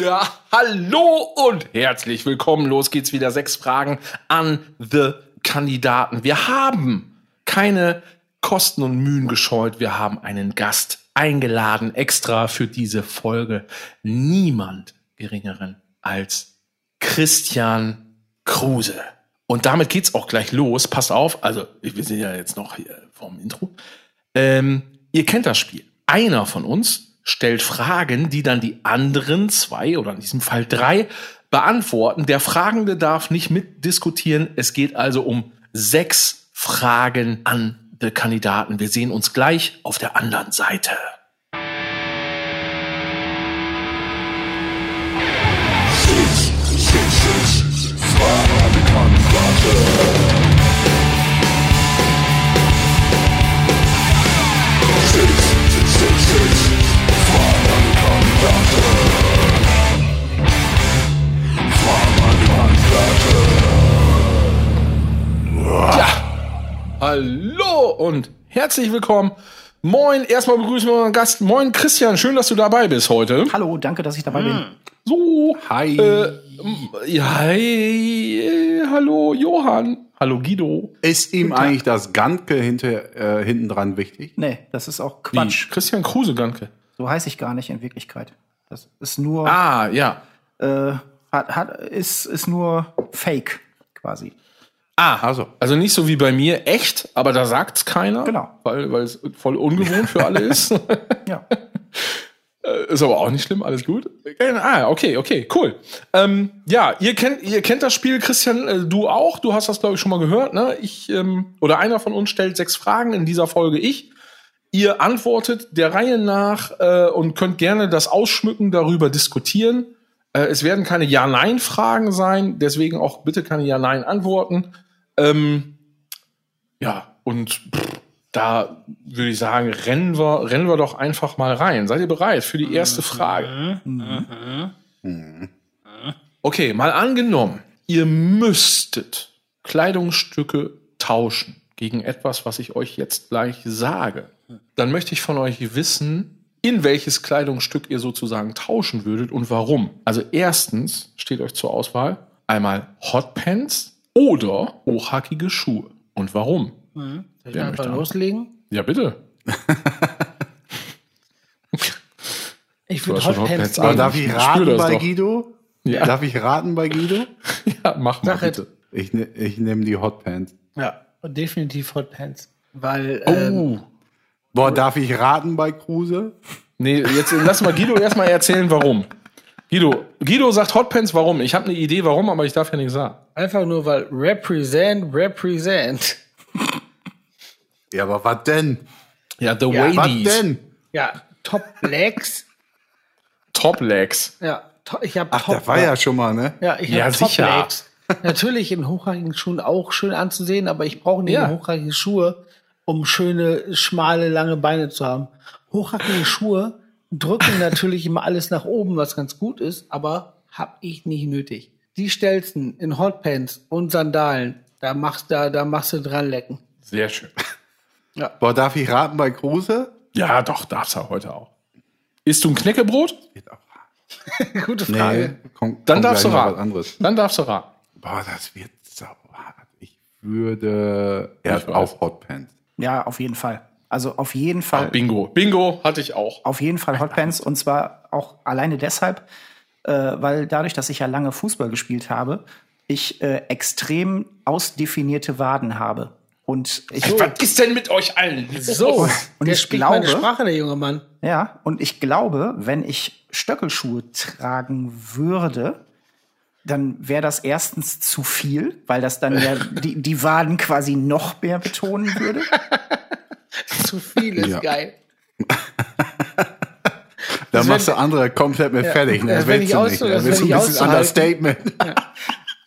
Ja, hallo und herzlich willkommen. Los geht's wieder. Sechs Fragen an the Kandidaten. Wir haben keine Kosten und Mühen gescheut. Wir haben einen Gast eingeladen, extra für diese Folge. Niemand geringeren als Christian Kruse. Und damit geht's auch gleich los. Passt auf, also wir sind ja jetzt noch hier vorm Intro. Ähm, ihr kennt das Spiel. Einer von uns stellt Fragen, die dann die anderen zwei oder in diesem Fall drei beantworten. Der Fragende darf nicht mitdiskutieren. Es geht also um sechs Fragen an die Kandidaten. Wir sehen uns gleich auf der anderen Seite. Hallo und herzlich willkommen. Moin, erstmal begrüßen wir unseren Gast. Moin Christian, schön, dass du dabei bist heute. Hallo, danke, dass ich dabei bin. So. Hi. Äh, ja, hi, äh, hallo Johann. Hallo Guido. Ist ihm eigentlich das Ganke hinter, äh, hinten dran wichtig? Nee, das ist auch Wie? Quatsch. Christian Kruse, danke. So heiße ich gar nicht in Wirklichkeit. Das ist nur, Ah, ja. äh, hat, hat, ist, ist nur Fake quasi. Ah, Also. also nicht so wie bei mir, echt, aber da sagt's keiner. Genau. Weil, weil es voll ungewohnt für alle ist. Ja. Äh, Ist aber auch nicht schlimm, alles gut. Ah, okay, okay, cool. Ähm, ja, ihr kennt, ihr kennt das Spiel, Christian, äh, du auch. Du hast das, glaube ich, schon mal gehört. Ne? Ich ähm, oder einer von uns stellt sechs Fragen in dieser Folge. Ich. Ihr antwortet der Reihe nach äh, und könnt gerne das ausschmücken, darüber diskutieren. Äh, es werden keine Ja-Nein-Fragen sein, deswegen auch bitte keine Ja-Nein-Antworten. Ähm, ja, und pff, da würde ich sagen, rennen wir, rennen wir doch einfach mal rein. Seid ihr bereit für die erste Frage? Okay, mal angenommen, ihr müsstet Kleidungsstücke tauschen gegen etwas, was ich euch jetzt gleich sage. Dann möchte ich von euch wissen, in welches Kleidungsstück ihr sozusagen tauschen würdet und warum. Also erstens steht euch zur Auswahl einmal Hotpants oder hochhackige Schuhe. Und warum? Soll ich Wer einfach möchte loslegen? Ja, bitte. Ich würde Hotpants nehmen. darf ich ich raten das bei doch. Guido? Ja. Darf ich raten bei Guido? Ja, mach mal Sag bitte. Ich, ne, ich nehme die Hotpants. Ja, definitiv Hotpants. Weil, ähm, Oh. Boah, darf ich raten bei Kruse? Nee, jetzt lass mal Guido erstmal erzählen, warum. Guido, Guido sagt Hotpants, warum? Ich habe eine Idee, warum, aber ich darf ja nicht sagen. Einfach nur, weil represent, represent. Ja, aber was denn? Ja, The Ja, Was denn? Ja, Top Legs. Top Legs. Ja, to ich habe Ach, Top das war ja schon mal, ne? Ja, ich Ja, habe Top sicher. Legs. Natürlich in hochhackigen Schuhen auch schön anzusehen, aber ich brauche nicht Ja. hochhackige Schuhe, um schöne, schmale, lange Beine zu haben. Hochhackige Schuhe drücken natürlich immer alles nach oben, was ganz gut ist, aber hab ich nicht nötig. Die stellsten in Hotpants und Sandalen, da machst, da, da machst du dran lecken. Sehr schön. Boah, darf ich raten bei Kruse? Ja, doch, darfst du heute auch. Isst du ein Knäckebrot? Geht auch. Gute Frage. komm, Dann komm darfst du raten. Was anderes. Dann darfst du raten. Boah, das wird sauhart. Ich würde. Er Ich hat auch Hotpants. Ja, auf jeden Fall. Also auf jeden Ah, Fall, Bingo. Bingo hatte ich auch. auf jeden Fall Hotpants und zwar auch alleine deshalb, äh, weil dadurch, dass ich ja lange Fußball gespielt habe, ich äh, extrem ausdefinierte Waden habe. Und ich, Was ist denn mit euch allen? So, Und der ich spricht meine glaube- Sprache, der junge Mann. ja, und ich glaube, wenn ich Stöckelschuhe tragen würde, dann wäre das erstens zu viel, weil das dann ja die, die Waden quasi noch mehr betonen würde. Zu viel ist Ja. geil. Da Das machst du andere komplett mit fertig. Ne? das Das wär willst du nicht. das Das ist ein bisschen. Understatement.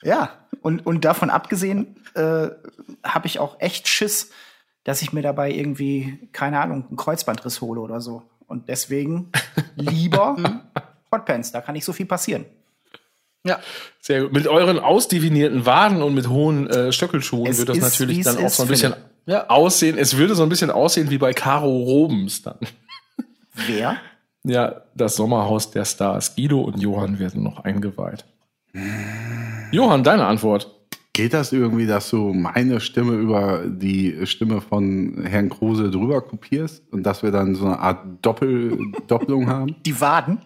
Ja, und, und davon abgesehen äh, habe ich auch echt Schiss, dass ich mir dabei irgendwie, keine Ahnung, einen Kreuzbandriss hole oder so. Und deswegen lieber Hotpants, da kann nicht so viel passieren. Ja, Sehr gut. Mit euren ausdefinierten Waden und mit hohen äh, Stöckelschuhen Es wird das ist, natürlich dann auch ist, so ein bisschen. Ja. aussehen. Es würde so ein bisschen aussehen wie bei Caro Robens dann. Wer? Ja das Sommerhaus der Stars. Guido und Johann werden noch eingeweiht. Johann, deine Antwort. Geht das irgendwie, dass du meine Stimme über die Stimme von Herrn Kruse drüber kopierst und dass wir dann so eine Art Doppel Doppelung haben? Die Waden.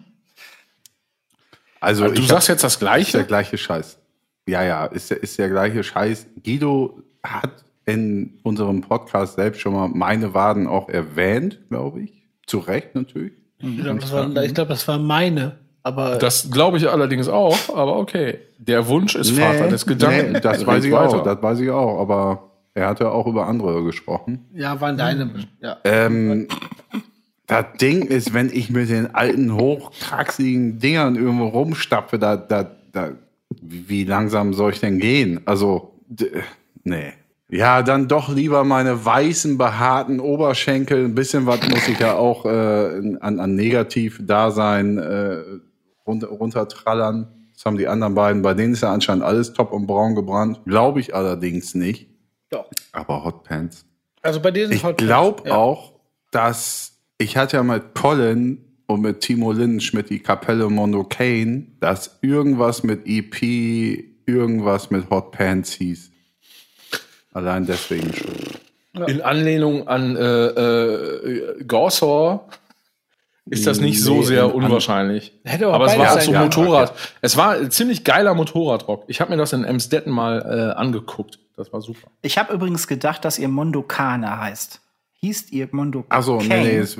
Also, Also du sagst hab- jetzt das ist der Gleiche? gleiche Scheiß. Ja, ja, ist der, ist der gleiche Scheiß. Guido hat in unserem Podcast selbst schon mal meine Waden auch erwähnt, glaube ich. Zu Recht natürlich. Ich glaube, das, war- ich glaub, das war meine. Aber Das glaube ich allerdings auch, aber okay. Der Wunsch ist Vater des Gedanken. nee, das weiß ich weiter. auch, das weiß ich auch, aber er hatte auch über andere gesprochen. ja, waren deine. Ja. Ähm, das Ding ist, wenn ich mit den alten, hochkraxigen Dingern irgendwo rumstapfe, da, da, da, wie langsam soll ich denn gehen? Also, d- nee. Ja, dann doch lieber meine weißen, behaarten Oberschenkel. Ein bisschen was muss ich ja auch äh, an, an Negativ-Dasein äh, runter, runtertrallern. Das haben die anderen beiden. Bei denen ist ja anscheinend alles top und braun gebrannt. Glaube ich allerdings nicht. Doch. Aber Hotpants. Also bei diesen Ich Hot glaube ja. auch, dass ich hatte ja mit Colin und mit Timo Lindenschmidt die Kapelle Mondo Kane, dass irgendwas mit EP, irgendwas mit Hot Pants hieß. Allein deswegen schon. In Anlehnung an äh, äh, Gorsor ist das nicht so Nee, sehr in an- unwahrscheinlich. Hätte aber es war sein so. Motorrad. Es war ein ziemlich geiler Motorradrock. Ich habe mir das in Emstetten mal äh, angeguckt. Das war super. Ich habe übrigens gedacht, dass ihr Mondokane heißt. Hießt ihr Mondo Achso, nee, nee, es,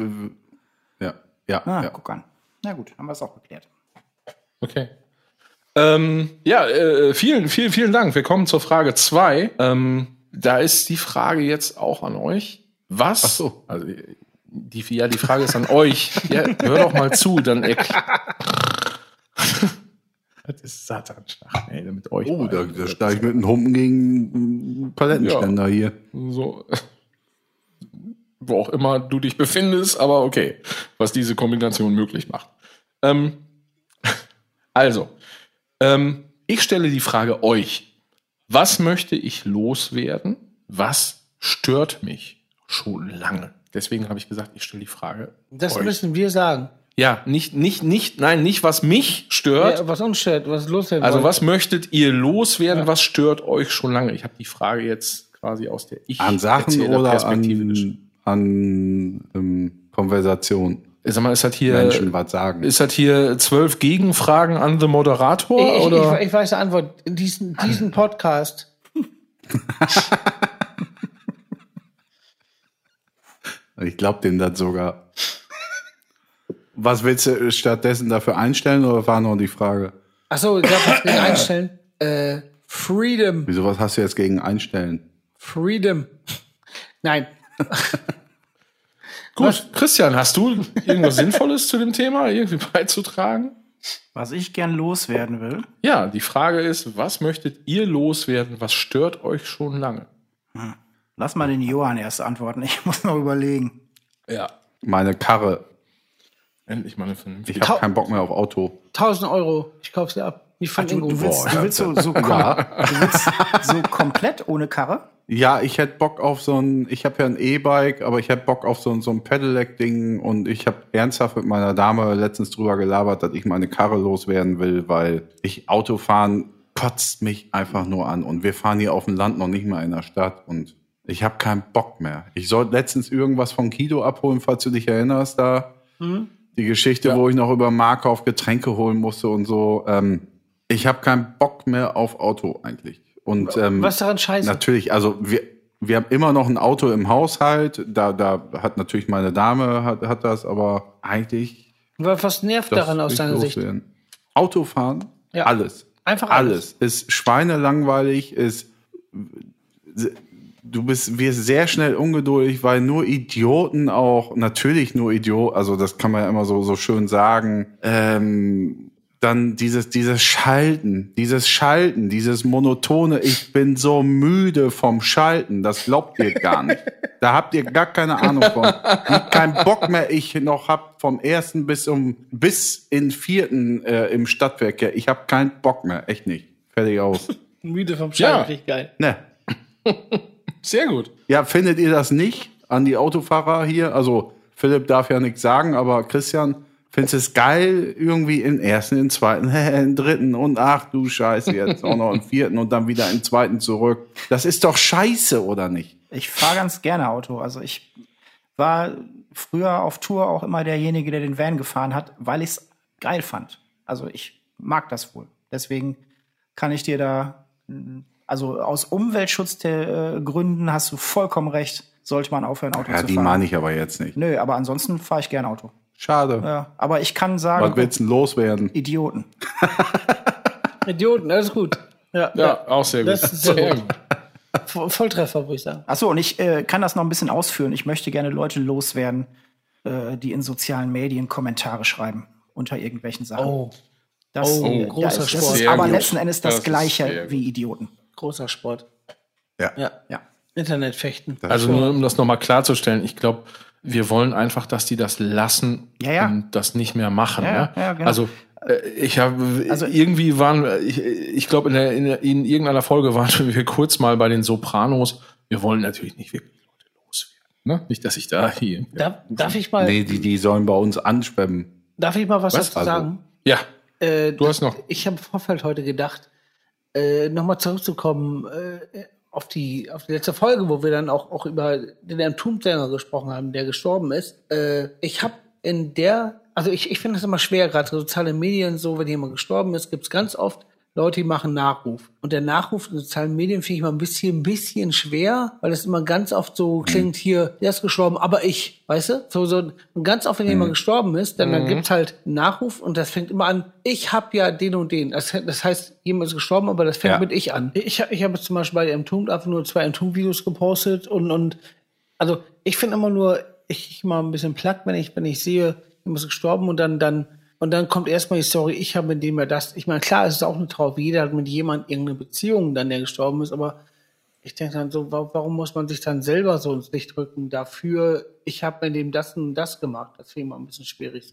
ja, ja, Ah, ja. guck an. Na gut, haben wir es auch geklärt. Okay. Ähm, ja, äh, vielen, vielen, vielen Dank. Wir kommen zur Frage zwei. Ähm, da ist die Frage jetzt auch an euch. Was? Ach so. Also, die, ja, die Frage ist an euch. Ja, hör doch mal zu, dann erklärt. das ist Satanschlag, ey, mit euch. Oh, da, da steige ich mit einem Humpen gegen einen Palettenständer hier. so. Wo auch immer du dich befindest, aber okay, was diese Kombination möglich macht. Ähm, also, ähm, ich stelle die Frage euch. Was möchte ich loswerden? Was stört mich schon lange? Deswegen habe ich gesagt, ich stelle die Frage. Das euch. müssen wir sagen. ja, nicht, nicht, nicht, nein, nicht was mich stört. Ja, was uns stört, was los sein also soll. was möchtet ihr loswerden? Was stört euch schon lange? Ich habe die Frage jetzt quasi aus der ich An Sachen oder an, an ähm, Konversation. Sag mal, ist das hier, Menschen was sagen. ist das hier zwölf Gegenfragen an the Moderator? Ich, ich, oder? ich, ich weiß die Antwort. Diesen, diesen Podcast. Ich glaube dem das sogar. Was willst du stattdessen dafür einstellen oder war noch die Frage? Achso, ich darf was gegen einstellen. Äh, Freedom. Wieso, was hast du jetzt gegen einstellen? Freedom. Nein. Gut, Christian, hast du irgendwas Sinnvolles zu dem Thema irgendwie beizutragen? Was ich gern loswerden will, Ja, die Frage ist, was möchtet ihr loswerden? Was stört euch schon lange? lass mal den Johann erst antworten. Ich muss noch überlegen. Ja, Meine Karre. endlich mal eine Ich vernünftige. habe Kau- keinen Bock mehr auf Auto. 1000 Euro. Ich kauf sie ab. Nicht von Du, Ingo. du willst, Boah, du willst so, so, kom Ja. du willst so komplett ohne Karre? Ja, ich hätte Bock auf so ein, ich habe ja ein E-Bike, aber ich hätte Bock auf so ein, so ein Pedelec-Ding und ich habe ernsthaft mit meiner Dame letztens drüber gelabert, dass ich meine Karre loswerden will, weil ich Autofahren kotzt mich einfach nur an und wir fahren hier auf dem Land noch nicht mal in der Stadt und ich habe keinen Bock mehr. Ich sollte letztens irgendwas von Kido abholen, falls du dich erinnerst, da die Geschichte, wo ich noch über Markauf Getränke holen musste und so. Ähm, ich habe keinen Bock mehr auf Auto eigentlich. Und ähm, Was daran scheiße? Natürlich, also wir, wir haben immer noch ein Auto im Haushalt. Da, da hat natürlich meine Dame hat, hat das, aber eigentlich. Was nervt daran aus deiner Sicht? loswerden. Autofahren, Ja. alles. Einfach Alles. Ist schweinelangweilig, ist. Du bist, wirst sehr schnell ungeduldig, weil nur Idioten auch, natürlich nur Idioten, also das kann man ja immer so, so schön sagen, ähm, dann dieses, dieses Schalten, dieses Schalten, dieses monotone, ich bin so müde vom Schalten, das glaubt ihr gar nicht. Da habt ihr gar keine Ahnung von. Wie kein Bock mehr ich noch hab vom ersten bis um, bis in vierten äh, im Stadtwerk. Ja, ich hab keinen Bock mehr, echt nicht. Fertig aus. Müde vom Ja. Schein, richtig geil. Ne. Sehr gut. Ja, findet ihr das nicht an die Autofahrer hier? Also Philipp darf ja nichts sagen, aber Christian, findest es geil, irgendwie im ersten, im zweiten, im dritten und ach du Scheiße, jetzt auch noch im vierten und dann wieder im zweiten zurück. Das ist doch scheiße, oder nicht? Ich fahre ganz gerne Auto. Also ich war früher auf Tour auch immer derjenige, der den Van gefahren hat, weil ich es geil fand. Also ich mag das wohl. Deswegen kann ich dir da, also aus Umweltschutzgründen hast du vollkommen recht, sollte man aufhören, Auto Ja, zu die fahren. meine ich aber jetzt nicht. Nö, aber ansonsten fahre ich gerne Auto. Schade. Ja, aber ich kann sagen, Was willst du denn loswerden? Idioten. Idioten, alles gut. Ja, Ja, auch sehr gut. Das ist sehr gut. Vo- Volltreffer, würde ich sagen. Ach so, und ich äh, kann das noch ein bisschen ausführen. Ich möchte gerne Leute loswerden, äh, die in sozialen Medien Kommentare schreiben unter irgendwelchen Sachen. Oh, das, oh, äh, großer das, das Sport. ist Sehr aber gut. letzten Endes das, Das ist Gleiche wie Idioten. großer Sport. Ja. Ja. Ja. Internetfechten. Also nur um das nochmal klarzustellen, ich glaube, wir wollen einfach, dass die das lassen Ja, ja. und das nicht mehr machen. Ja, Ja, ja, genau. Also äh, ich habe Also- irgendwie waren ich, ich glaube in, der, in, der, in irgendeiner Folge waren wir kurz mal bei den Sopranos. Wir wollen natürlich nicht wirklich Leute loswerden. Ne? Nicht, dass ich da hier. Darf, darf ich mal, Nee, die, die sollen bei uns anschwemmen. darf ich mal was, Was? dazu Also- sagen? Ja, Äh, du hast noch. Ich habe im Vorfeld heute gedacht, äh, nochmal zurückzukommen äh, auf die auf die letzte Folge, wo wir dann auch auch über den Entombed-Sänger gesprochen haben, der gestorben ist. Äh, ich habe in der, also ich, ich finde es immer schwer, gerade soziale Medien so, wenn jemand gestorben ist, gibt es ganz oft Leute, die machen Nachruf. Und der Nachruf in sozialen Medien finde ich mal ein bisschen, ein bisschen schwer, weil es immer ganz oft so klingt, hier, der ist gestorben, aber ich, weißt du? So, so, und ganz oft, wenn jemand gestorben ist, dann, dann gibt's halt einen Nachruf und das fängt immer an, ich hab ja den und den. Das, das heißt, jemand ist gestorben, aber das fängt Ja. mit ich an. Ich, hab- ich habe zum Beispiel bei Entombed einfach nur zwei Entombed-Videos gepostet und, und also ich finde immer nur, ich, ich mal ein bisschen platt, wenn ich, wenn ich sehe, jemand ist gestorben und dann, dann, und dann kommt erstmal die Story, ich habe mit dem ja das. Ich meine, klar, es ist auch eine Trauer, jeder hat mit jemand irgendeine Beziehung, dann der gestorben ist, aber ich denke dann so, wa- warum muss man sich dann selber so ins Licht rücken dafür, ich habe mit dem das und das gemacht. Das finde ich mal ein bisschen schwierig.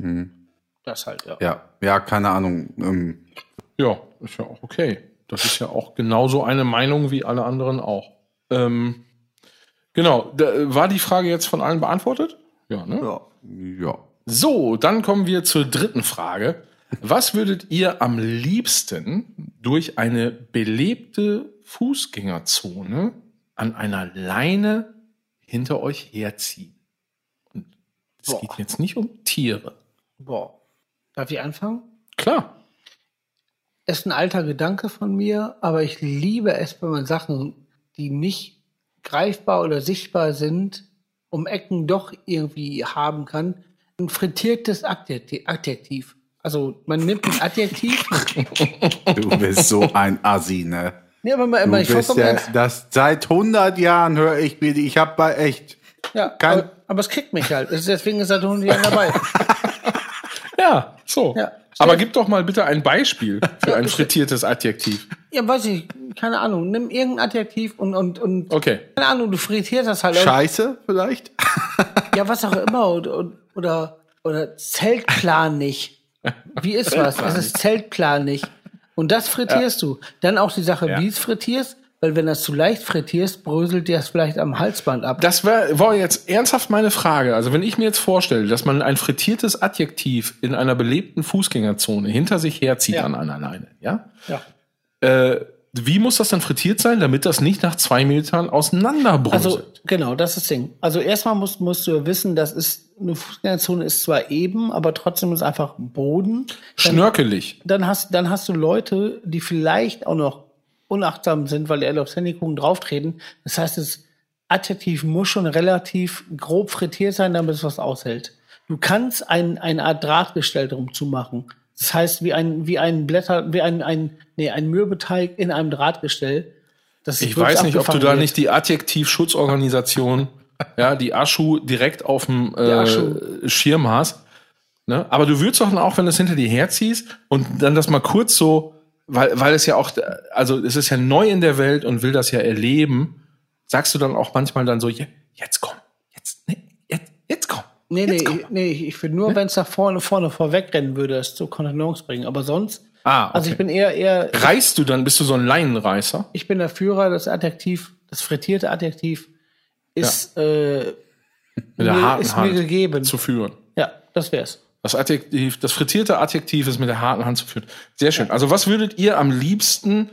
Das halt, ja. Ja, ja, keine Ahnung. Ähm, Ja, ist ja auch okay. Das ist ja auch genauso eine Meinung wie alle anderen auch. Ähm, genau, da, war die Frage jetzt von allen beantwortet? Ja, ne? Ja. ja. So, dann kommen wir zur dritten Frage. Was würdet ihr am liebsten durch eine belebte Fußgängerzone an einer Leine hinter euch herziehen? Und es Boah. geht jetzt nicht um Tiere. Boah. Darf ich anfangen? Klar. ist ein alter Gedanke von mir, aber ich liebe es, wenn man Sachen, die nicht greifbar oder sichtbar sind, um Ecken doch irgendwie haben kann. Ein frittiertes Adjektiv. Adjektiv. Also man nimmt ein Adjektiv. Du bist so ein Assi, ne? nee, aber mal, Du ich bist ja, das seit 100 Jahren höre ich mir die. Ich habe bei echt. Ja, kein- aber, aber es kickt mich halt. Es ist deswegen ist er 100 Jahre dabei. Ja, so. Ja. Aber gib doch mal bitte ein Beispiel für ein frittiertes Adjektiv. Ja, weiß ich, keine Ahnung. Nimm irgendein Adjektiv und, und, und Okay. keine Ahnung, du frittierst das halt. Scheiße, vielleicht? Ja, was auch immer. Oder, oder, oder zeltplanig. Wie ist was? Es ist zeltplanig. Und das frittierst du. Dann auch die Sache, Ja. wie es frittierst, weil wenn das zu leicht frittierst, bröselt dir das vielleicht am Halsband ab. Das wär, war jetzt ernsthaft meine Frage. Also wenn ich mir jetzt vorstelle, dass man ein frittiertes Adjektiv in einer belebten Fußgängerzone hinter sich herzieht Ja. an einer Leine, ja? ja. Äh, wie muss das dann frittiert sein, damit das nicht nach zwei Metern auseinanderbröselt? Also, genau, das ist das Ding. Also erstmal musst, musst du ja wissen, das ist, eine Fußgängerzone ist zwar eben, aber trotzdem ist einfach Boden. Schnörkelig. dann hast, dann hast du Leute, die vielleicht auch noch unachtsam sind, weil die alle aufs Handy gucken, drauftreten. Das heißt, das Adjektiv muss schon relativ grob frittiert sein, damit es was aushält. Du kannst ein, eine Art Drahtgestell drum zumachen. Das heißt, wie ein, wie ein Blätter, wie ein, ein, nee, ein Mürbeteig in einem Drahtgestell. Das Ich weiß nicht, ob du da wird. nicht die Adjektivschutzorganisation, ja, die Aschu direkt auf dem äh, Schirm hast. Ne? Aber du würdest doch auch, wenn du es hinter dir herziehst und dann das mal kurz so, weil, weil es ja auch, also es ist ja neu in der Welt und will das ja erleben, sagst du dann auch manchmal dann so, "Je- jetzt komm, jetzt, nee, jetzt, jetzt komm. Nee, nee, jetzt komm. ich- nee, ich finde nur, wenn es nach vorne, vorne vorwegrennen würde, es zu Kontenance bringen. Aber sonst, Ah, okay. also ich bin eher, eher, Reißt du dann, bist du so ein Leinenreißer? ich bin der Führer, das Adjektiv, das frittierte Adjektiv ist, äh, Mit der mir, harten ist mir Hand gegeben. zu führen. ja, das wär's. Das Adjektiv, das frittierte Adjektiv ist mit der harten Hand zu führen. Sehr schön. Also was würdet ihr am liebsten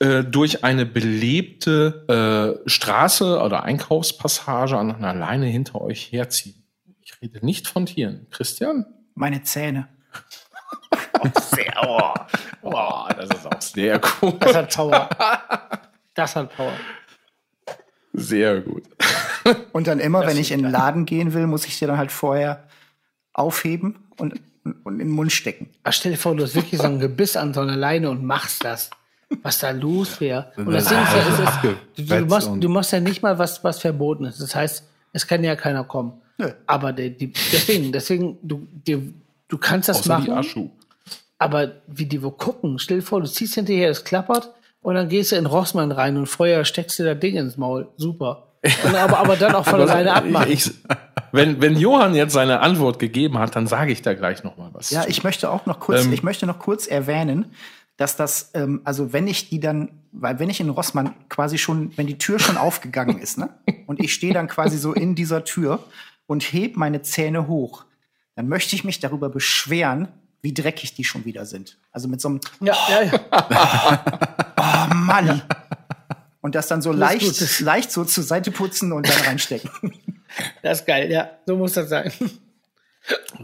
äh, durch eine belebte äh, Straße oder Einkaufspassage an einer Leine hinter euch herziehen? Ich rede nicht von Tieren. Christian? Meine Zähne. Sehr, oh, oh, das ist auch sehr cool. Das hat Power. Das hat Power. Sehr gut. Und dann immer, wenn ich in den Laden gehen will, muss ich dir dann halt vorher aufheben und, und in den Mund stecken. Aber stell dir vor, du hast wirklich so ein Gebiss an so einer Leine und machst das. Was da los wäre. Und das Ding ist, ja, es ist, du, du, machst, du machst ja nicht mal was, was verboten ist. Das heißt, es kann ja keiner kommen. Nö. Aber die, die, deswegen, deswegen, du, die, du kannst das Außer machen. Aber wie die wo gucken, stell dir vor, du ziehst hinterher, es klappert und dann gehst du in Rossmann rein und vorher steckst du das Ding ins Maul. Super. Und aber, aber dann auch von alleine abmachen. Ich, wenn, wenn Johann jetzt seine Antwort gegeben hat, dann sage ich da gleich noch mal was. Ja, zu. ich möchte auch noch kurz, Ähm. ich möchte noch kurz erwähnen, dass das, ähm, also wenn ich die dann, weil wenn ich in Rossmann quasi schon, wenn die Tür schon aufgegangen ist, ne, und ich stehe dann quasi so in dieser Tür und heb meine Zähne hoch, dann möchte ich mich darüber beschweren, wie dreckig die schon wieder sind. Also mit so einem, ja, ja, ja. oh Mann. Und das dann so ist leicht, gut, das- leicht so zur Seite putzen und dann reinstecken. Das ist geil, ja. So muss das sein.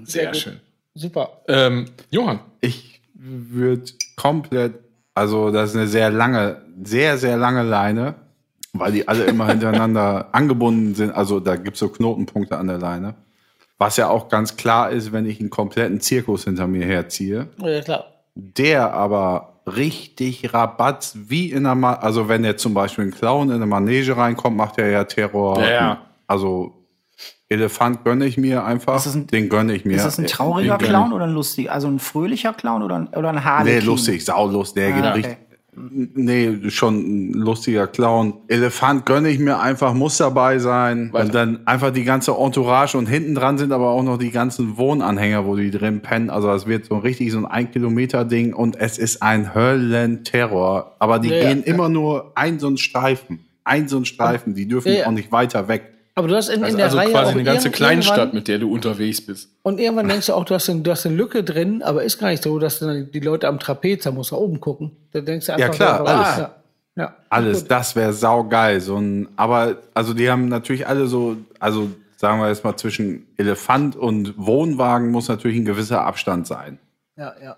sehr gut. schön. Super. Ähm, Johann, Ich würde komplett, also das ist eine sehr lange, sehr, sehr lange Leine, weil die alle immer hintereinander angebunden sind. Also da gibt's so Knotenpunkte an der Leine. Was ja auch ganz klar ist, wenn ich einen kompletten Zirkus hinter mir herziehe, Ja, klar. der aber richtig rabatz, wie in einer, Ma also wenn der zum Beispiel ein Clown in eine Manege reinkommt, macht er ja Terror. Ja, ja. Also Elefant gönne ich mir einfach, Ist das ein- den gönne ich mir. Ist das ein trauriger Clown oder ein lustiger? Also ein fröhlicher Clown oder ein, oder ein Harlequin? Nee, lustig, saulustig. Der geht Ah, richtig. Nee, schon ein lustiger Clown. Elefant gönne ich mir einfach, muss dabei sein. Weiter. Und dann einfach die ganze Entourage und hinten dran sind aber auch noch die ganzen Wohnanhänger, wo die drin pennen. Also es wird so richtig so ein ein Kilometer Ding und es ist ein Höllenterror. Aber die Ja, ja. gehen immer nur ein so ein Streifen. Ein so ein Streifen. Die dürfen Ja, ja. auch nicht weiter weg. Aber du hast in, in also, der also Reihe quasi auch eine ganze Kleinstadt, mit der du unterwegs bist. Und irgendwann denkst du auch, du hast, eine, du hast eine Lücke drin, aber ist gar nicht so, dass dann die Leute am Trapez, da musst du oben gucken. Da denkst du einfach, klar, so, alles. Ja, ja. Alles, Gut. das wäre saugeil. So ein, aber, also die haben natürlich alle so, also sagen wir jetzt mal zwischen Elefant und Wohnwagen muss natürlich ein gewisser Abstand sein. Ja, ja.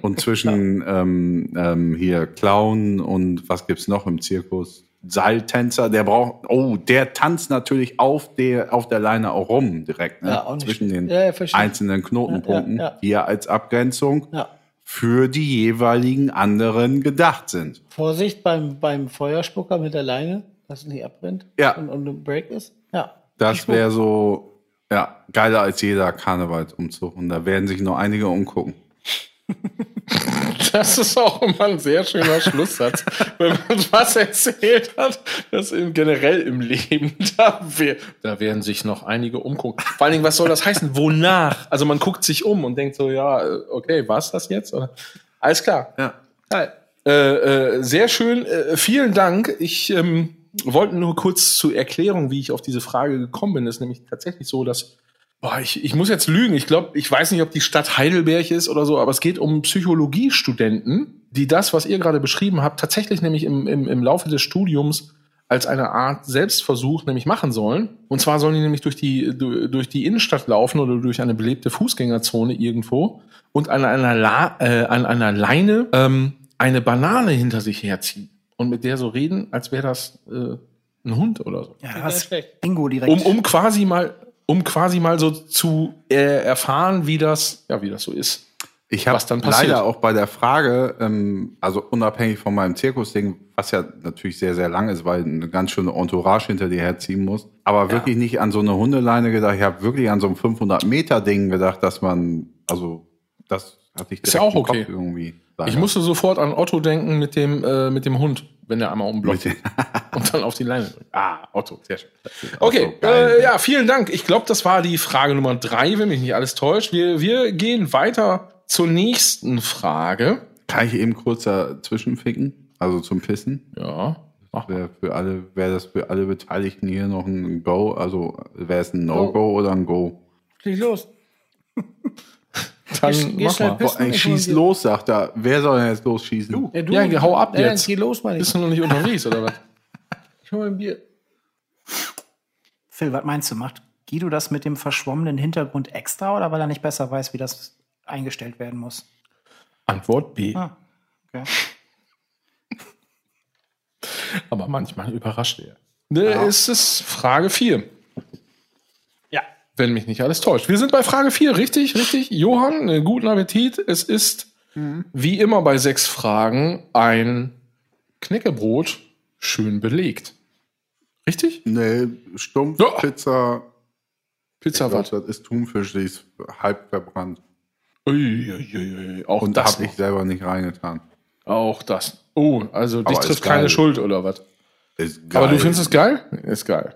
Und zwischen ähm, ähm, hier Clown und was gibt's noch im Zirkus? Seiltänzer, der braucht, oh, der tanzt natürlich auf der, auf der Leine auch rum direkt, ne? Ja, zwischen den. Ja, einzelnen Knotenpunkten, Ja, die ja als Abgrenzung für die jeweiligen anderen gedacht sind. Vorsicht beim, beim Feuerspucker mit der Leine, dass es nicht abbrennt Ja. und, und ein Break ist. Ja. Das wäre so, ja, geiler als jeder Karnevalsumzug. Und da werden sich noch einige umgucken. Das ist auch immer ein sehr schöner Schlusssatz, wenn man was erzählt hat, das in, generell im Leben, da, wär, da werden sich noch einige umgucken. Vor allen Dingen, was soll das heißen? Wonach? Also man guckt sich um und denkt so, ja, okay, war's das jetzt? Oder? Alles klar. Ja. Geil. Äh, äh, sehr schön. Äh, vielen Dank. Ich ähm, wollte nur kurz zur Erklärung, wie ich auf diese Frage gekommen bin. Das ist nämlich tatsächlich so, dass Boah, ich, ich muss jetzt lügen. Ich glaube, ich weiß nicht, ob die Stadt Heidelberg ist oder so, aber es geht um Psychologiestudenten, die das, was ihr gerade beschrieben habt, tatsächlich nämlich im, im, im Laufe des Studiums als eine Art Selbstversuch nämlich machen sollen. Und zwar sollen die nämlich durch die, du- durch die Innenstadt laufen oder durch eine belebte Fußgängerzone irgendwo und an einer, La äh, an einer Leine ähm, eine Banane hinter sich herziehen und mit der so reden, als wäre das äh, ein Hund oder so. Ja, das. Bingo direkt. Um, um quasi mal, um quasi mal so zu äh, erfahren, wie das, ja, wie das so ist. Ich habe leider auch bei der Frage, ähm, also unabhängig von meinem Zirkusding, was ja natürlich sehr, sehr lang ist, weil eine ganz schöne Entourage hinter dir herziehen muss, aber wirklich nicht an so eine Hundeleine gedacht. Ich habe wirklich an so ein 500-Meter-Ding gedacht, dass man, also das hatte ich Ist ja direkt auch im Kopf okay. Ich musste sofort an Otto denken mit dem, äh, mit dem Hund, wenn der einmal umblockt und dann auf die Leine. Ah, Otto, sehr schön. Okay, geil. äh, ja, vielen Dank. Ich glaube, das war die Frage Nummer drei, wenn mich nicht alles täuscht. Wir, wir gehen weiter zur nächsten Frage. Kann ich eben kurz dazwischen ficken? Also zum Pissen? Ja. Wäre für alle, wäre das für alle Beteiligten hier noch ein Go? Also wäre es ein No-Go oder ein Go? Flieg los. Dann Geh- geh mach schnell mal. Boah, ey, schieß los, sagt er. Wer soll denn jetzt losschießen? Ja, du, Ja, hau ab Ja, jetzt. Geh los. Bist du noch nicht unterwegs, oder was? Ich hol mir ein Bier. Phil, was meinst du? Macht Guido das mit dem verschwommenen Hintergrund extra oder weil er nicht besser weiß, wie das eingestellt werden muss? Antwort B. Ah, okay. Aber manchmal überrascht er. Ne, Es ist Frage 4. Ja. Wenn mich nicht alles täuscht. Wir sind bei Frage 4, richtig? Richtig? Johann, äh, guten Appetit. Es ist wie immer bei sechs Fragen ein Knäckebrot schön belegt. Richtig? Nee, Stumpf, Ja. Pizza. Pizza was? das ist Thunfisch, die ist halb verbrannt. Uiuiui, auch Und da das. habe ich selber nicht reingetan. Auch das. Oh, also dich Aber trifft keine Schuld oder was? Ist geil. Aber du findest es geil? Ist geil.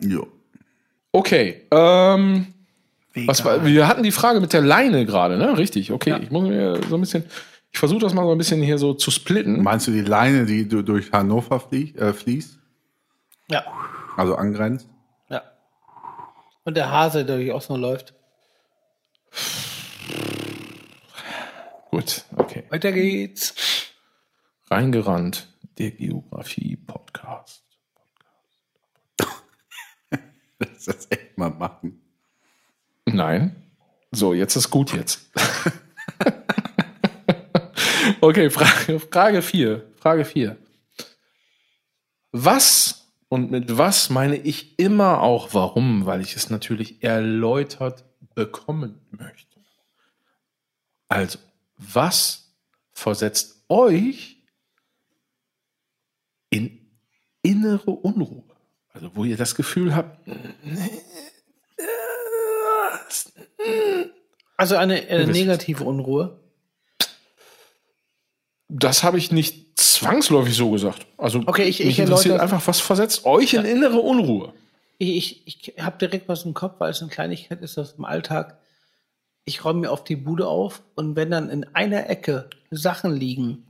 Jo. Okay. Ähm, was war, wir hatten die Frage mit der Leine gerade, ne? Richtig. Okay, ich muss mir so ein bisschen. Ich versuche das mal so ein bisschen hier so zu splitten. Meinst du die Leine, die du durch Hannover flie äh, fließt? Ja. Also angrenzt? Ja. Und der Hase, der durch auch so läuft. Gut, okay. Weiter geht's. Reingerannt, der Geografie-Podcast. Das ist echt mal machen. Nein. So, jetzt ist gut jetzt. okay, Frage 4. Frage 4. Was und mit was meine ich immer auch warum? Weil ich es natürlich erläutert bekommen möchte. Also, was versetzt euch in innere Unruhe? Also, wo ihr das Gefühl habt, Also eine äh, negative Unruhe. Das habe ich nicht zwangsläufig so gesagt. Also Okay, ich- ich mich interessiert erläutere- einfach, was versetzt euch in innere Unruhe? Ich, ich, ich habe direkt was im Kopf, weil es eine Kleinigkeit ist aus dem Alltag. Ich räume mir auf die Bude auf und wenn dann in einer Ecke Sachen liegen,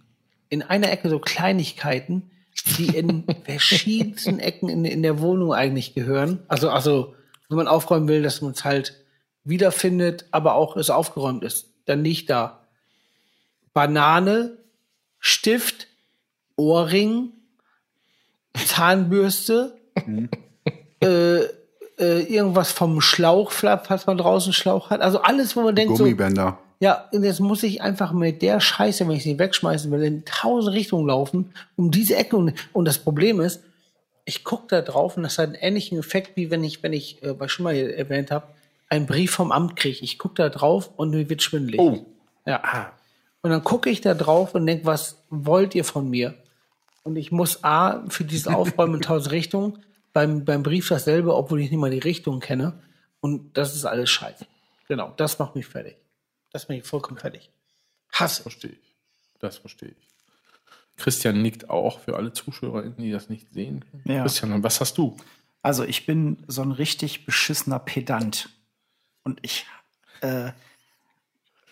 in einer Ecke so Kleinigkeiten, die in verschiedensten Ecken in, in der Wohnung eigentlich gehören. Also, also, wenn man aufräumen will, dass man es halt wiederfindet, aber auch es aufgeräumt ist. Dann liegt da Banane, Stift, Ohrring, Zahnbürste, äh, äh, irgendwas vom Schlauch, falls man draußen Schlauch hat. Also alles, wo man denkt, so, Gummibänder. Ja, und jetzt muss ich einfach mit der Scheiße, wenn ich sie wegschmeißen will, in tausend Richtungen laufen, um diese Ecke. Und, und das Problem ist, ich gucke da drauf und das hat einen ähnlichen Effekt, wie wenn ich, wenn ich, äh, was ich schon mal erwähnt habe, einen Brief vom Amt kriege. Ich gucke da drauf und mir wird schwindelig. Oh, Ja. Und dann gucke ich da drauf und denke, was wollt ihr von mir? Und ich muss A, für dieses Aufräumen in tausend Richtungen, beim, beim Brief dasselbe, obwohl ich nicht mal die Richtung kenne. Und das ist alles scheiße. Genau, das macht mich fertig. Das macht mich vollkommen fertig. Hasse. verstehe ich. Das verstehe ich. Christian nickt auch für alle ZuschauerInnen, die das nicht sehen. Ja. Christian, und was hast du? Also ich bin so ein richtig beschissener Pedant. Und ich, äh,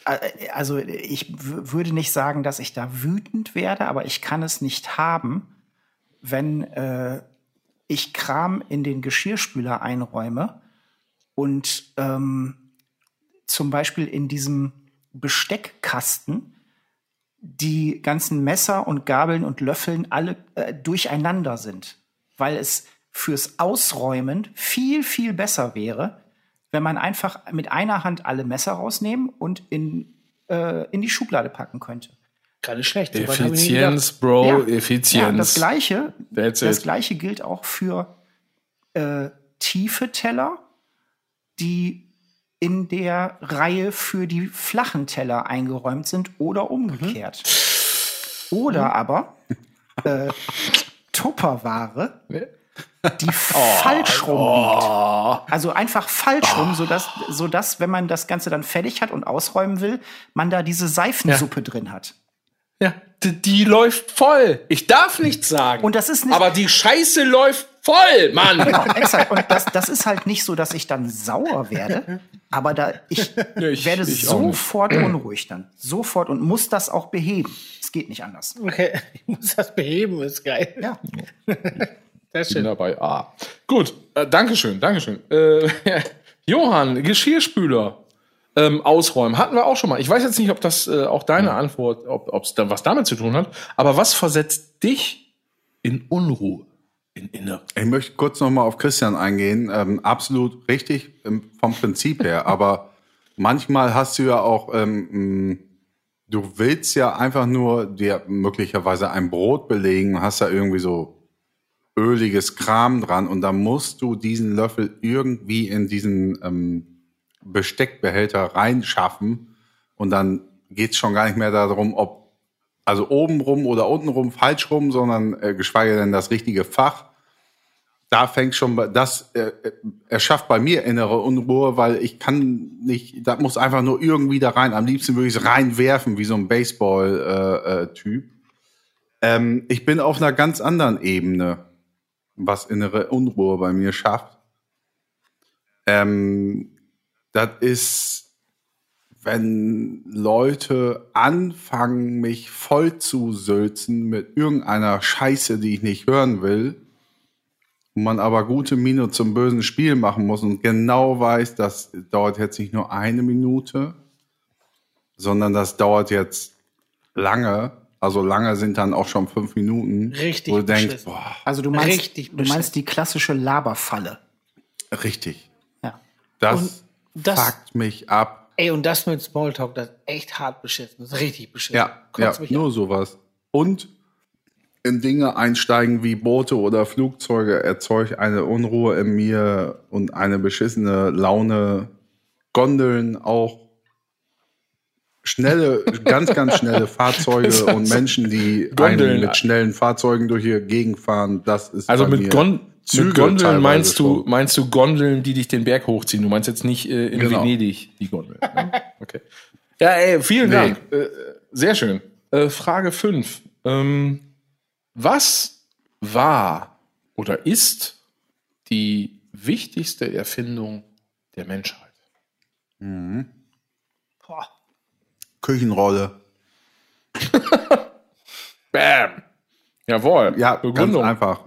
äh, also ich würde nicht sagen, dass ich da wütend werde, aber ich kann es nicht haben, wenn äh, ich Kram in den Geschirrspüler einräume und ähm, zum Beispiel in diesem Besteckkasten die ganzen Messer und Gabeln und Löffeln alle äh, durcheinander sind, weil es fürs Ausräumen viel, viel besser wäre, wenn man einfach mit einer Hand alle Messer rausnehmen und in, äh, in die Schublade packen könnte. Gar nicht schlecht. Effizienz, Bro, Ja. Effizienz. Ja, das gleiche, That's das it. gleiche gilt auch für äh, tiefe Teller, die in der Reihe für die flachen Teller eingeräumt sind oder umgekehrt. Oder aber äh, Tupperware, die falsch rum liegt. Also einfach falsch rum, sodass, sodass, wenn man das Ganze dann fertig hat und ausräumen will, man da diese Seifensuppe drin hat. Ja, die, die läuft voll. Ich darf nichts sagen. Und das ist nicht- Aber die Scheiße läuft voll, Mann. Genau, exakt. Und das, das ist halt nicht so, dass ich dann sauer werde, aber da ich, Nee, ich- werde ich sofort unruhig dann. Sofort und muss das auch beheben. Es geht nicht anders. Okay, ich muss das beheben, ist geil. Ja. Sehr bin schön. dabei. Ah. Gut, äh, Dankeschön, Dankeschön. Äh, Johann, Geschirrspüler. Ähm, ausräumen. Hatten wir auch schon mal. Ich weiß jetzt nicht, ob das äh, auch deine Antwort, ob es da was damit zu tun hat. Aber was versetzt dich in Unruhe, in Inne? Ich möchte kurz noch mal auf Christian eingehen. Ähm, absolut richtig ähm, vom Prinzip her, aber manchmal hast du ja auch, ähm, du willst ja einfach nur dir möglicherweise ein Brot belegen, hast da irgendwie so öliges Kram dran und da musst du diesen Löffel irgendwie in diesen ähm, Besteckbehälter reinschaffen und dann geht's schon gar nicht mehr darum, ob also oben rum oder unten rum falsch rum, sondern äh, geschweige denn das richtige Fach. Da fängt schon das äh, äh, erschafft bei mir innere Unruhe, weil ich kann nicht, da muss einfach nur irgendwie da rein. Am liebsten würde ich es reinwerfen wie so ein Baseball-Typ. Äh, äh, ähm, ich bin auf einer ganz anderen Ebene, was innere Unruhe bei mir schafft. Ähm, das ist, wenn Leute anfangen, mich voll zu sülzen mit irgendeiner Scheiße, die ich nicht hören will, und man aber gute Miene zum bösen Spiel machen muss und genau weiß, das dauert jetzt nicht nur eine Minute, sondern das dauert jetzt lange. Also lange sind dann auch schon fünf Minuten. Richtig Wo du denkst, boah, Also du meinst, Richtig du meinst die klassische Laberfalle. richtig. Ja. Das, Und das- fuckt mich ab. Ey, und das mit Smalltalk, das ist echt hart beschissen. Das ist richtig beschissen. Ja, ja Kotzt mich nur an. sowas. Und in Dinge einsteigen wie Boote oder Flugzeuge erzeugt eine Unruhe in mir und eine beschissene Laune. Gondeln auch. Schnelle, ganz, ganz schnelle Fahrzeuge und Menschen, die Gondeln. einen mit schnellen Fahrzeugen durch die Gegend fahren, das ist Also bei mit, mir Gon Züge mit Gondeln teilweise meinst du, schon. meinst du Gondeln, die dich den Berg hochziehen. Du meinst jetzt nicht äh, in Genau. Venedig die Gondeln. ne? okay. Ja, ey, vielen Nee. Dank. Äh, sehr schön. Äh, Frage 5. Ähm, was war oder ist die wichtigste Erfindung der Menschheit? Boah. Küchenrolle. Bam! Jawohl. Ja, ganz Begründung. einfach.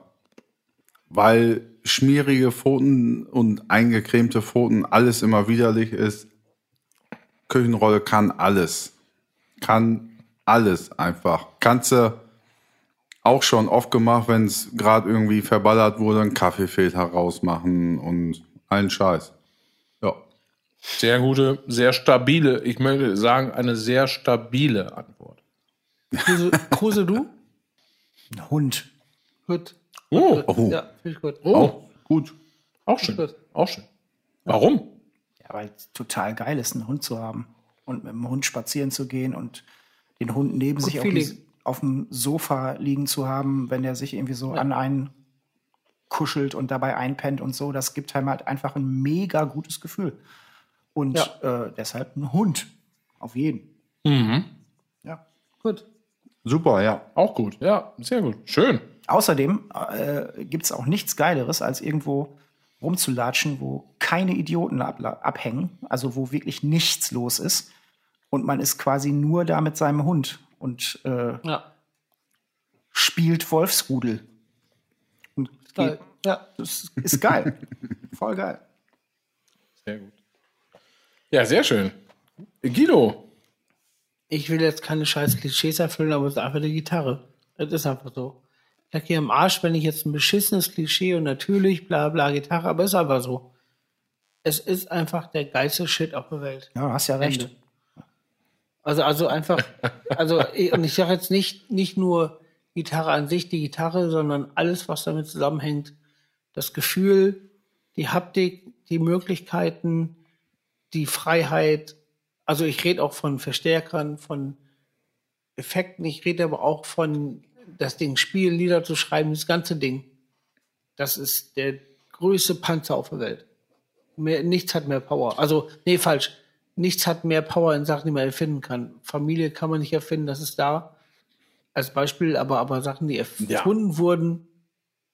Weil schmierige Pfoten und eingecremte Pfoten alles immer widerlich ist. Küchenrolle kann alles. Kann alles einfach. Kannst du auch schon oft gemacht, wenn es gerade irgendwie verballert wurde, einen Kaffeefilter rausmachen und allen Scheiß. Ja. Sehr gute, sehr stabile, ich möchte sagen, eine sehr stabile Antwort. Kruse, Kruse, du? Ein Hund. Gut. Oh, Oh, Ja, finde ich gut. oh gut. auch schön. Gut. Auch schön. Warum? Ja, weil es total geil ist, einen Hund zu haben. Und mit dem Hund spazieren zu gehen und den Hund neben sich auf dem, auf dem Sofa liegen zu haben, wenn der sich irgendwie so an einen kuschelt und dabei einpennt und so. Das gibt einem halt einfach ein mega gutes Gefühl. Und äh, deshalb ein Hund. Auf jeden. Mhm. Ja. Gut. Super, ja. Auch gut. Ja, sehr gut. Schön. Außerdem äh, gibt es auch nichts Geileres, als irgendwo rumzulatschen, wo keine Idioten abhängen, also wo wirklich nichts los ist. Und man ist quasi nur da mit seinem Hund und äh, Ja. spielt Wolfsrudel. Und Geil. Ja. das ist geil. Voll geil. Sehr gut. Ja, sehr schön. Guido. Ich will jetzt keine scheiß Klischees erfüllen, aber es ist einfach die Gitarre. Das ist einfach so. Ich lag hier am Arsch, wenn ich jetzt ein beschissenes Klischee und natürlich bla bla Gitarre, aber es ist einfach so. Es ist einfach der geilste Shit auf der Welt. Ja, hast ja recht. Ende. Also, also einfach, also, und ich sage jetzt nicht, nicht nur Gitarre an sich, die Gitarre, sondern alles, was damit zusammenhängt. Das Gefühl, die Haptik, die Möglichkeiten, die Freiheit. Also ich rede auch von Verstärkern, von Effekten, ich rede aber auch von das Ding spielen, Lieder zu schreiben, das ganze Ding. Das ist der größte Panzer auf der Welt. Mehr, nichts hat mehr Power. Also, nee, falsch. Nichts hat mehr Power in Sachen, die man erfinden kann. Familie kann man nicht erfinden, das ist da. Als Beispiel, aber, aber Sachen, die erfunden wurden,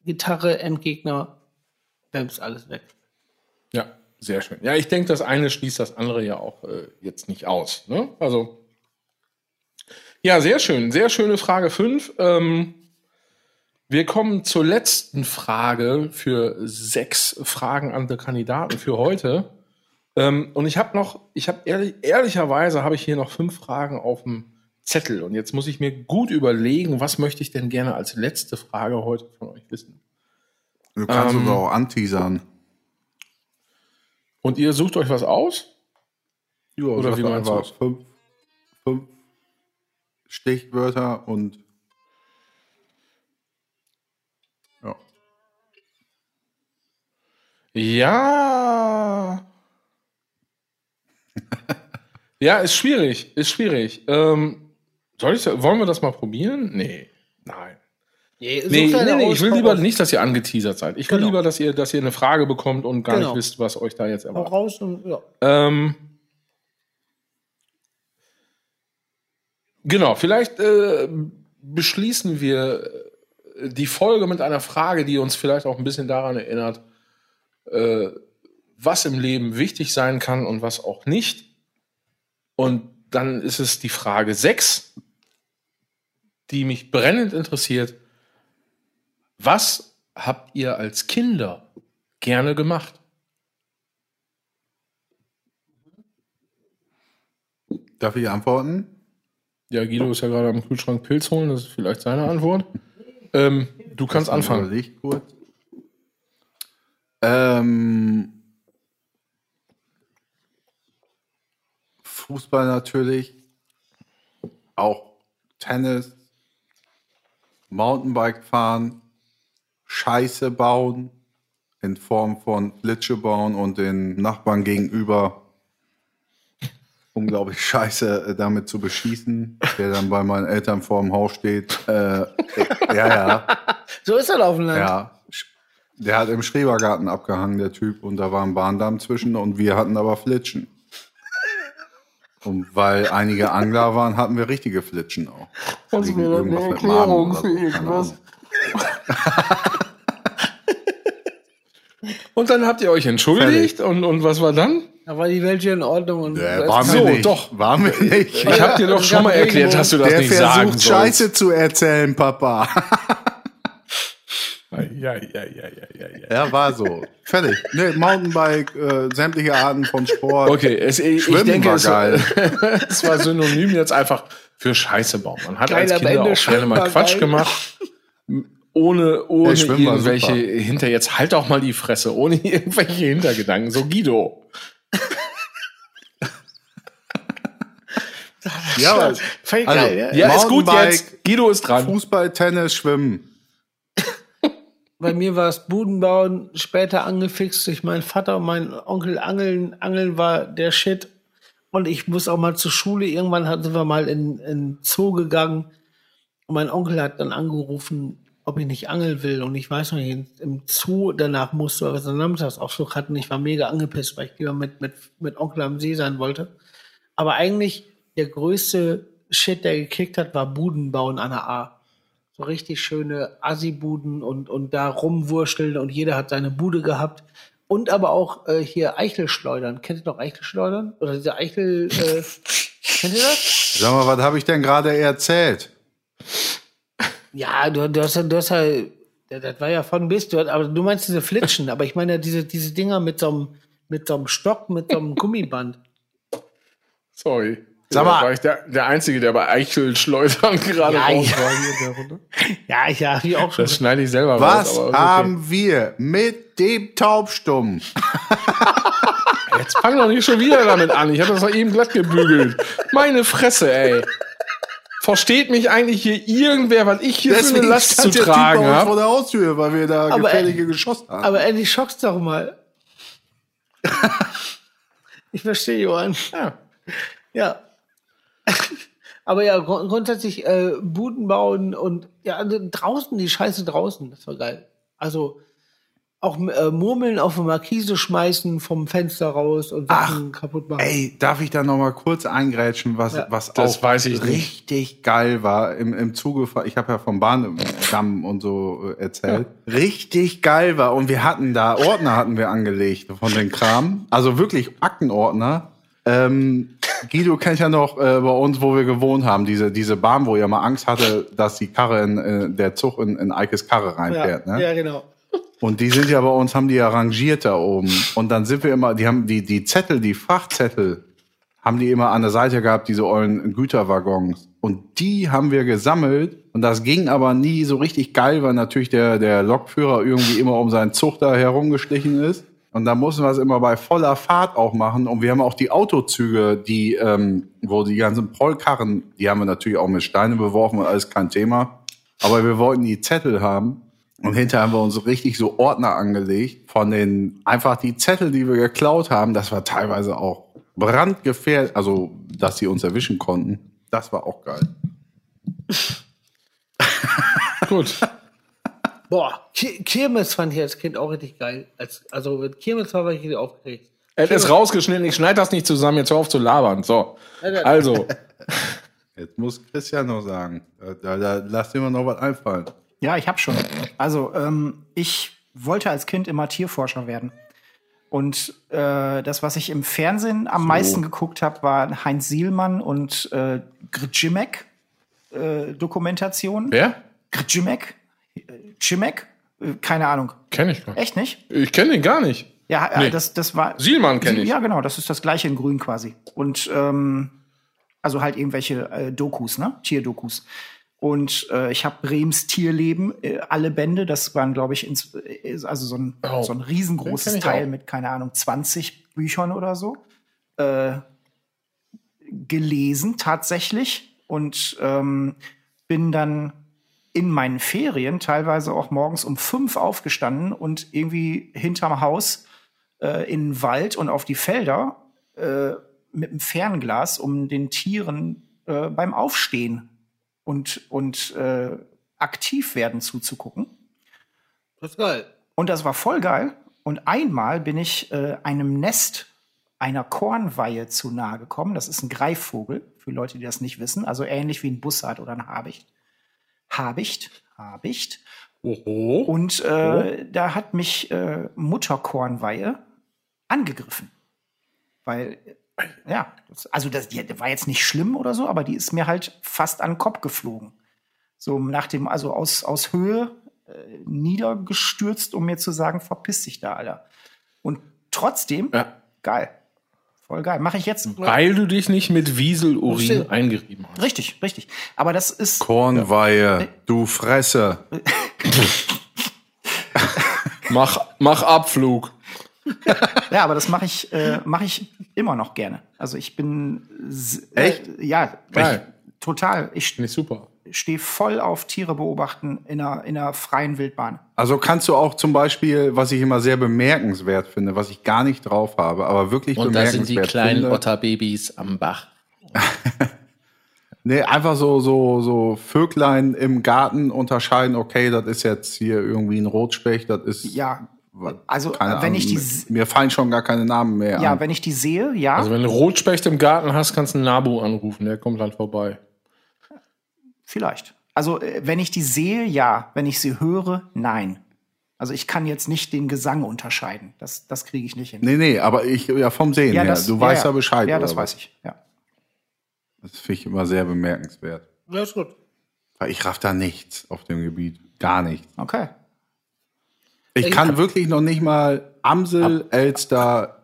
Gitarre, Endgegner, Bams, alles weg. Ja, sehr schön. Ja, ich denke, das eine schließt das andere ja auch äh, jetzt nicht aus. Ne? Also, ja, sehr schön. Sehr schöne Frage 5. Ähm, wir kommen zur letzten Frage für sechs Fragen an die Kandidaten für heute. Ähm, und ich habe noch, ich habe ehrlich, ehrlicherweise habe ich hier noch fünf Fragen auf dem Zettel. Und jetzt muss ich mir gut überlegen, was möchte ich denn gerne als letzte Frage heute von euch wissen. Du kannst Ähm. sogar auch anteasern. Und ihr sucht euch was aus? Ja, Oder wie meinst einfach? Fünf, fünf Stichwörter und ja. Ja. ja, ist schwierig, ist schwierig. Ähm, soll ich, wollen wir das mal probieren? Nee, nein. Nee, Nee, nee, nee, ich will lieber nicht, dass ihr angeteasert seid. Ich will Genau. lieber, dass ihr, dass ihr eine Frage bekommt und gar Genau. nicht wisst, was euch da jetzt erwartet. raus und ja. Ähm, genau, vielleicht äh, beschließen wir äh, die Folge mit einer Frage, die uns vielleicht auch ein bisschen daran erinnert, äh, was im Leben wichtig sein kann und was auch nicht. Und dann ist es die Frage 6, die mich brennend interessiert. Was habt ihr als Kinder gerne gemacht? Darf ich antworten? Ja, Guido ist ja gerade am Kühlschrank Pilz holen, das ist vielleicht seine Antwort. Ähm, du kannst Dann anfangen. Überleg kurz. Ähm, Fußball natürlich. Auch Tennis. Mountainbike fahren. Scheiße bauen. In Form von Flitsche bauen und den Nachbarn gegenüber unglaublich scheiße äh, damit zu beschießen, der dann bei meinen Eltern vor dem Haus steht. Äh, ja, ja. So ist das auf dem Land. Ja, der hat im Schrebergarten abgehangen, der Typ, und da war ein Bahndamm zwischen und wir hatten aber Flitschen. Und weil einige Angler waren, hatten wir richtige Flitschen auch. Mir Wegen das eine Erklärung für irgendwas? Und dann habt ihr euch entschuldigt und, und was war dann? Da war die Welt hier in Ordnung. Und Äh, waren wir So, nicht. doch. Waren wir nicht. Ich hab dir doch schon mal erklärt, dass du das Der nicht sagen versucht, sollst. Scheiße zu erzählen, Papa. Ja, ja, ja, ja, ja, ja. Ja, war so. Fertig. Nee, Mountainbike, äh, sämtliche Arten von Sport. Okay, es, ich, ich Schwimmen denke, war es, geil. es war synonym jetzt einfach für Scheiße bauen. Man hat Geil, als Kinder auch gerne Schwimmen mal Quatsch geil. gemacht. Ohne, ohne irgendwelche hinter jetzt halt auch mal die Fresse, ohne irgendwelche Hintergedanken. So Guido. Ja, Also, geil, ja. Ja, ist gut jetzt. Guido ist dran. Fußball, Tennis, Schwimmen. Bei mir war es Budenbauen, später angefixt durch meinen Vater und meinen Onkel Angeln. Angeln war der Shit. Und ich muss auch mal zur Schule. Irgendwann sind wir mal in, in Zoo gegangen. Und mein Onkel hat dann angerufen, ob ich nicht angeln will. Und ich weiß noch nicht, im Zoo danach musste er seinen Nachmittagsausflug hatten. Ich war mega angepisst, weil ich lieber mit, mit, mit Onkel am See sein wollte. Aber eigentlich der größte Shit, der gekickt hat, war Budenbauen an der A. So richtig schöne Assi-Buden und, und da rumwurschteln und jeder hat seine Bude gehabt. Und aber auch äh, hier Eichelschleudern. Kennt ihr noch Eichelschleudern? Oder diese Eichel, äh, kennt ihr das? Sag mal, was habe ich denn gerade erzählt? Ja, du, du hast ja, du hast ja, das war ja von bis, du, aber du meinst diese Flitschen, aber ich meine ja diese, diese Dinger mit so einem, mit so einem Stock, mit so einem Gummiband. Sorry. Sag mal- war ich der, der Einzige, der bei Eichelschleudern gerade Ja, raus ja. war hier in der Runde. Ja, ich ja, ich auch schon. Das schneide ich selber Was raus. okay. haben wir mit dem Taubstumm? Jetzt fang doch nicht schon wieder damit an. Ich habe das doch eben glatt gebügelt. Meine Fresse, ey. Versteht mich eigentlich hier irgendwer, was ich hier für eine Last zu tragen uns vor habe? der Haustür, weil wir da Aber, gefährliche geschossen haben. Aber Eddie, schock's doch mal. ich verstehe, Johann. Ja. Ja. Aber ja, grund grundsätzlich äh, Buden bauen und ja, also draußen, die Scheiße draußen, das war geil. Also auch äh, Murmeln auf die Markise schmeißen vom Fenster raus und Sachen kaputt machen. Ey, darf ich da noch mal kurz eingrätschen, was, Ja. was Das auch weiß ich nicht. richtig geil war im, im Zuge, von- ich habe ja vom Bahndamm und so äh, erzählt, richtig geil war und wir hatten da, Ordner hatten wir angelegt von den Kram, also wirklich Aktenordner. Ähm, Guido kennt ja noch äh, bei uns, wo wir gewohnt haben, diese, diese Bahn, wo ihr mal Angst hatte, dass die Karre in, äh, der Zug in, in Eikes Karre ja, reinfährt. Ne? ja, genau. Und die sind ja bei uns, haben die arrangiert da oben. Und dann sind wir immer, die haben die, die Zettel, die Frachtzettel, haben die immer an der Seite gehabt, diese ollen Güterwaggons. Und die haben wir gesammelt. Und das ging aber nie so richtig geil, weil natürlich der, der Lokführer irgendwie immer um seinen Zug da herumgeschlichen ist. Und da mussten wir es immer bei voller Fahrt auch machen. Und wir haben auch die Autozüge, die, ähm, wo die ganzen Pollkarren, die haben wir natürlich auch mit Steine beworfen und alles kein Thema. Aber wir wollten die Zettel haben. Und hinterher haben wir uns richtig so Ordner angelegt von den, einfach die Zettel, die wir geklaut haben. Das war teilweise auch brandgefährlich, also, dass sie uns erwischen konnten. Das war auch geil. Gut. Boah, Ki- Kirmes fand ich als Kind auch richtig geil. Als, also mit Kirmes war ich richtig aufgeregt. Er ist rausgeschnitten, ich schneide das nicht zusammen, jetzt hör auf zu labern. So. Also, Jetzt muss Christian noch sagen. Da, da, da lass dir mal noch was einfallen. Ja, ich habe schon. Also, ähm, ich wollte als Kind immer Tierforscher werden. Und äh, das, was ich im Fernsehen am meisten geguckt habe, war Heinz Sielmann und äh, Grzimek äh, Dokumentation. wer? Grzimek? Cimek? Äh, keine Ahnung. Kenn ich gar nicht. Echt nicht? Ich kenne den gar nicht. Ja, äh, Nee. das, das war. Sielmann kenn ich. Ja, genau, das ist das gleiche in Grün quasi. Und ähm, also halt irgendwelche äh, Dokus, ne? Tierdokus. Und äh, ich habe Brems Tierleben, äh, alle Bände, das waren, glaube ich, ins, äh, also so ein, Oh, so ein riesengroßes Teil auch. mit, keine Ahnung, 20 Büchern oder so. Äh, gelesen tatsächlich und ähm, bin dann in meinen Ferien teilweise auch morgens um fünf aufgestanden und irgendwie hinterm Haus äh, in den Wald und auf die Felder äh, mit dem Fernglas, um den Tieren äh, beim Aufstehen und, und äh, aktiv werden zuzugucken. Das ist geil. Und das war voll geil. Und einmal bin ich äh, einem Nest einer Kornweihe zu nahe gekommen. Das ist ein Greifvogel, für Leute, die das nicht wissen. Also ähnlich wie ein Bussard oder ein Habicht. Habicht, Habicht. Oho. Und äh, da hat mich äh, Mutterkornweihe angegriffen. Weil, ja, das, also das die war jetzt nicht schlimm oder so, aber die ist mir halt fast an den Kopf geflogen. So nach dem, also aus, aus Höhe äh, niedergestürzt, um mir zu sagen, verpiss dich da, Alter. Und trotzdem, Ja. geil. Voll geil. Mache ich jetzt. Weil du dich nicht mit Wieselurin Stimmt. eingerieben hast. Richtig, richtig. Aber das ist. Kornweihe, du Fresse. Mach, mach Abflug. Ja, aber das mache ich, äh, mache ich immer noch gerne. Also ich bin Echt? Äh, ja, Geil. ich, total. Ich Finde ich super. Stehe voll auf Tiere beobachten in einer, in einer freien Wildbahn. Also kannst du auch zum Beispiel, was ich immer sehr bemerkenswert finde, was ich gar nicht drauf habe, aber wirklich Und da sind bemerkenswert die kleinen finde. Otterbabys am Bach. Nee, einfach so, so, so Vöglein im Garten unterscheiden, okay, das ist jetzt hier irgendwie ein Rotspecht, das ist. Ja, also keine wenn Ahnung, ich die, Mir fallen schon gar keine Namen mehr ja, an. wenn ich die sehe, ja, Also wenn du Rotspecht im Garten hast, kannst du einen Nabu anrufen, der kommt dann vorbei. Vielleicht. Also äh, wenn ich die sehe, ja. Wenn ich sie höre, nein. Also ich kann jetzt nicht den Gesang unterscheiden. Das, das kriege ich nicht hin. Nee, nee, aber ich, ja, vom Sehen her. Du weißt ja, Bescheid. Ja, oder das was? weiß ich. Ja. Das finde ich immer sehr bemerkenswert. Ja, ist gut. Weil ich raff da nichts auf dem Gebiet. Gar nichts. Okay. Ich Ich kann hab- wirklich noch nicht mal Amsel, Elster,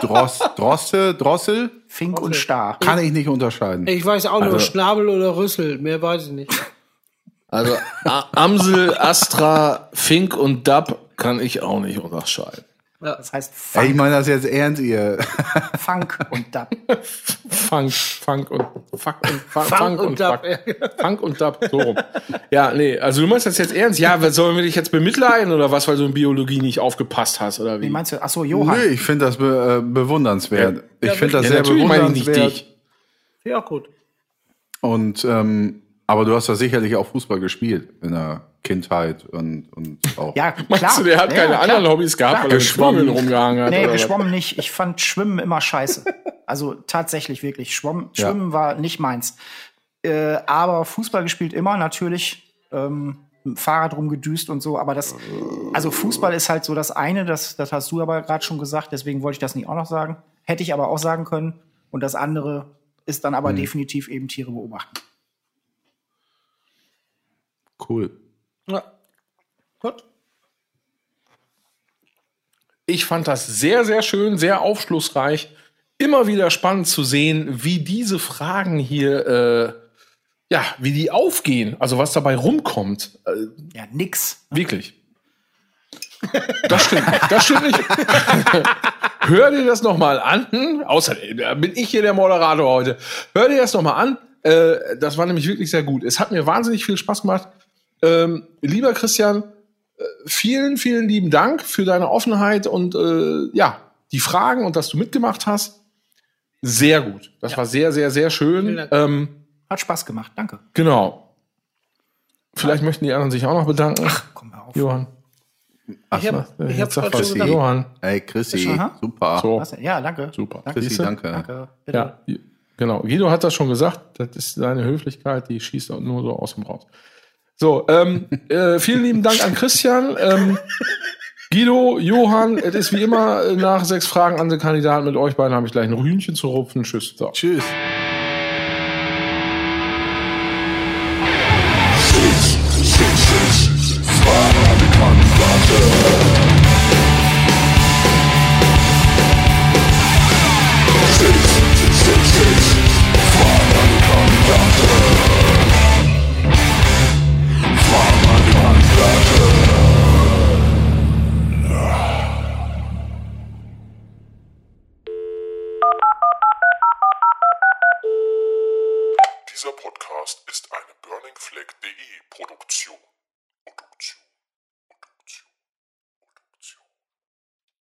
Dross, Drosse, Drossel, Fink und Star. kann ich nicht unterscheiden. Ich weiß auch nur Also- Schnabel oder Rüssel. Mehr weiß ich nicht. Also A Amsel, Astra, Fink und Dab kann ich auch nicht unterscheiden. Ja. Das heißt Ey, ich Funk, meine das jetzt ernst, ihr. Funk und Dub. Funk, Funk und Fuck und Funk, Funk Funk und und Fuck. Funk und Dab, so rum. Ja, nee, also du meinst das jetzt ernst? Ja, was, sollen wir dich jetzt bemitleiden oder was, weil du in Biologie nicht aufgepasst hast oder wie? Wie meinst du? Ach so, Johann. Nee, ich finde das be, äh, bewundernswert. Ich Ja, finde das ja, sehr natürlich meine ich nicht bewundernswert. dich. Ja, auch gut. Und ähm, aber du hast ja sicherlich auch Fußball gespielt in der Kindheit und, und auch. Ja, Meinst klar. du, der hat ja, keine klar. anderen Hobbys gehabt, Klar. weil er Geschwommen. Schwimmen rumgehangen hat? Nee, oder was? geschwommen nicht. Ich fand Schwimmen immer scheiße. Also tatsächlich wirklich. Schwommen, Ja. Schwimmen war nicht meins. Äh, aber Fußball gespielt immer natürlich. Ähm, Fahrrad rumgedüst und so. Aber das, also Fußball ist halt so das eine, das, das hast du aber gerade schon gesagt, deswegen wollte ich das nicht auch noch sagen. Hätte ich aber auch sagen können. Und das andere ist dann aber Hm. definitiv eben Tiere beobachten. Cool. Ja. Gut. Ich fand das sehr, sehr schön, sehr aufschlussreich. Immer wieder spannend zu sehen, wie diese Fragen hier, äh, ja, wie die aufgehen. Also was dabei rumkommt. Äh, Ja, nix. Wirklich. Das stimmt nicht. Das stimmt nicht. Hör dir das noch mal an. Außerdem äh, bin ich hier der Moderator heute. Hör dir das noch mal an. Äh, das war nämlich wirklich sehr gut. Es hat mir wahnsinnig viel Spaß gemacht. Ähm, lieber Christian, äh, vielen, vielen lieben Dank für deine Offenheit und äh, ja, die Fragen und dass du mitgemacht hast. Sehr gut. Das war sehr, sehr, sehr schön. Ähm, Hat Spaß gemacht. Danke. genau. Vielleicht möchten die anderen sich auch noch bedanken. Komm mal auf. Johann. Ich habe Äh, ich hab schon gesagt, Johann. Ey, Chrissy, super. So. Ja, danke. Super. Danke. Chrissy, danke. Danke. Bitte. Ja, genau. Guido hat das schon gesagt. Das ist seine Höflichkeit, die schießt nur so aus dem raus. So, ähm, äh, vielen lieben Dank an Christian. Ähm, Guido, Johann, es ist wie immer äh, nach sechs Fragen an den Kandidaten mit euch beiden habe ich gleich ein Rühnchen zu rupfen. Tschüss. So. Tschüss.